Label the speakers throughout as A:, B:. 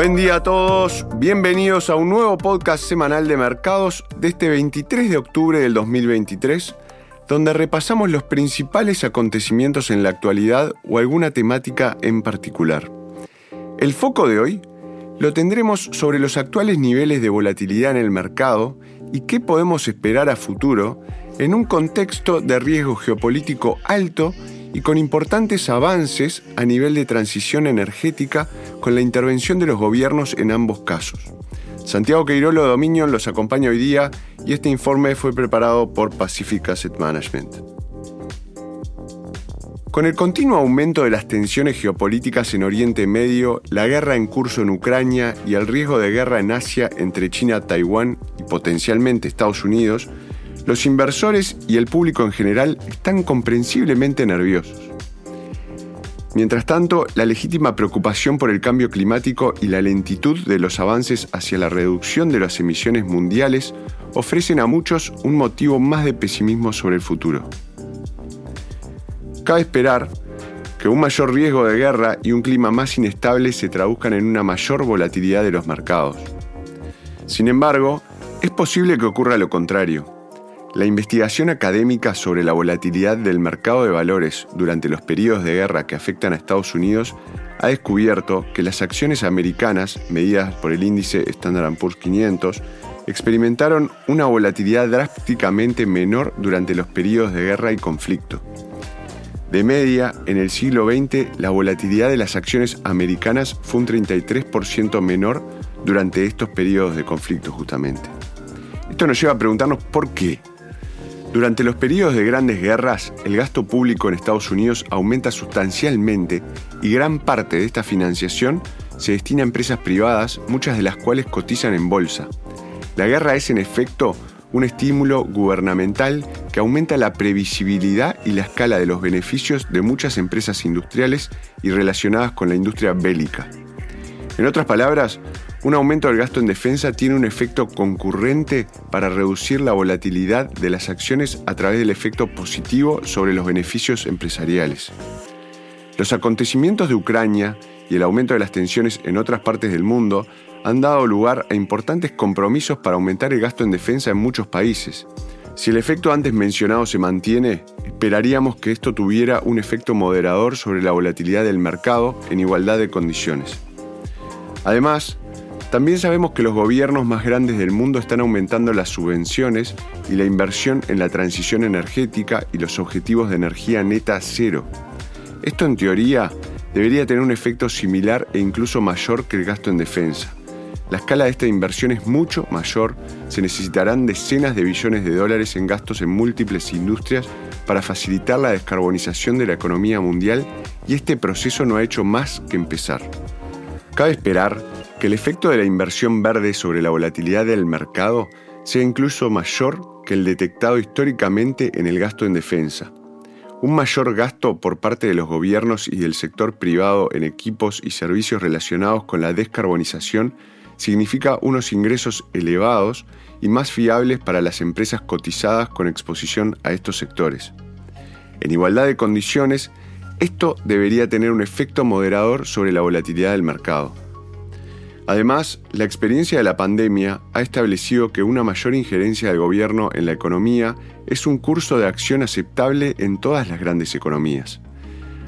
A: Buen día a todos, bienvenidos a un nuevo podcast semanal de mercados de este 23 de octubre del 2023, donde repasamos los principales acontecimientos en la actualidad o alguna temática en particular. El foco de hoy lo tendremos sobre los actuales niveles de volatilidad en el mercado y qué podemos esperar a futuro en un contexto de riesgo geopolítico alto y con importantes avances a nivel de transición energética con la intervención de los gobiernos en ambos casos. Santiago Queirolo Dominion los acompaña hoy día y este informe fue preparado por Pacific Asset Management. Con el continuo aumento de las tensiones geopolíticas en Oriente Medio, la guerra en curso en Ucrania y el riesgo de guerra en Asia entre China, Taiwán y potencialmente Estados Unidos, los inversores y el público en general están comprensiblemente nerviosos. Mientras tanto, la legítima preocupación por el cambio climático y la lentitud de los avances hacia la reducción de las emisiones mundiales ofrecen a muchos un motivo más de pesimismo sobre el futuro. Cabe esperar que un mayor riesgo de guerra y un clima más inestable se traduzcan en una mayor volatilidad de los mercados. Sin embargo, es posible que ocurra lo contrario la investigación académica sobre la volatilidad del mercado de valores durante los periodos de guerra que afectan a Estados Unidos ha descubierto que las acciones americanas, medidas por el índice Standard Poor's 500, experimentaron una volatilidad drásticamente menor durante los periodos de guerra y conflicto. De media, en el siglo XX, la volatilidad de las acciones americanas fue un 33% menor durante estos periodos de conflicto justamente. Esto nos lleva a preguntarnos por qué. Durante los periodos de grandes guerras, el gasto público en Estados Unidos aumenta sustancialmente y gran parte de esta financiación se destina a empresas privadas, muchas de las cuales cotizan en bolsa. La guerra es en efecto un estímulo gubernamental que aumenta la previsibilidad y la escala de los beneficios de muchas empresas industriales y relacionadas con la industria bélica. En otras palabras, un aumento del gasto en defensa tiene un efecto concurrente para reducir la volatilidad de las acciones a través del efecto positivo sobre los beneficios empresariales. Los acontecimientos de Ucrania y el aumento de las tensiones en otras partes del mundo han dado lugar a importantes compromisos para aumentar el gasto en defensa en muchos países. Si el efecto antes mencionado se mantiene, esperaríamos que esto tuviera un efecto moderador sobre la volatilidad del mercado en igualdad de condiciones. Además, también sabemos que los gobiernos más grandes del mundo están aumentando las subvenciones y la inversión en la transición energética y los objetivos de energía neta cero. Esto en teoría debería tener un efecto similar e incluso mayor que el gasto en defensa. La escala de esta inversión es mucho mayor, se necesitarán decenas de billones de dólares en gastos en múltiples industrias para facilitar la descarbonización de la economía mundial y este proceso no ha hecho más que empezar. Cabe esperar que el efecto de la inversión verde sobre la volatilidad del mercado sea incluso mayor que el detectado históricamente en el gasto en defensa. Un mayor gasto por parte de los gobiernos y del sector privado en equipos y servicios relacionados con la descarbonización significa unos ingresos elevados y más fiables para las empresas cotizadas con exposición a estos sectores. En igualdad de condiciones, esto debería tener un efecto moderador sobre la volatilidad del mercado. Además, la experiencia de la pandemia ha establecido que una mayor injerencia del gobierno en la economía es un curso de acción aceptable en todas las grandes economías.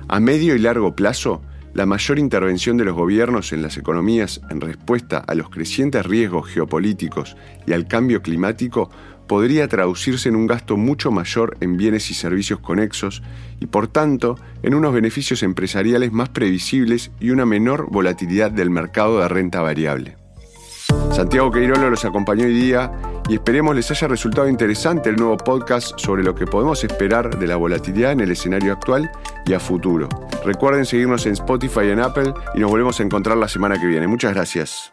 A: A medio y largo plazo, la mayor intervención de los gobiernos en las economías en respuesta a los crecientes riesgos geopolíticos y al cambio climático podría traducirse en un gasto mucho mayor en bienes y servicios conexos y por tanto en unos beneficios empresariales más previsibles y una menor volatilidad del mercado de renta variable. Santiago Queirolo los acompañó hoy día y esperemos les haya resultado interesante el nuevo podcast sobre lo que podemos esperar de la volatilidad en el escenario actual y a futuro. Recuerden seguirnos en Spotify y en Apple y nos volvemos a encontrar la semana que viene. Muchas gracias.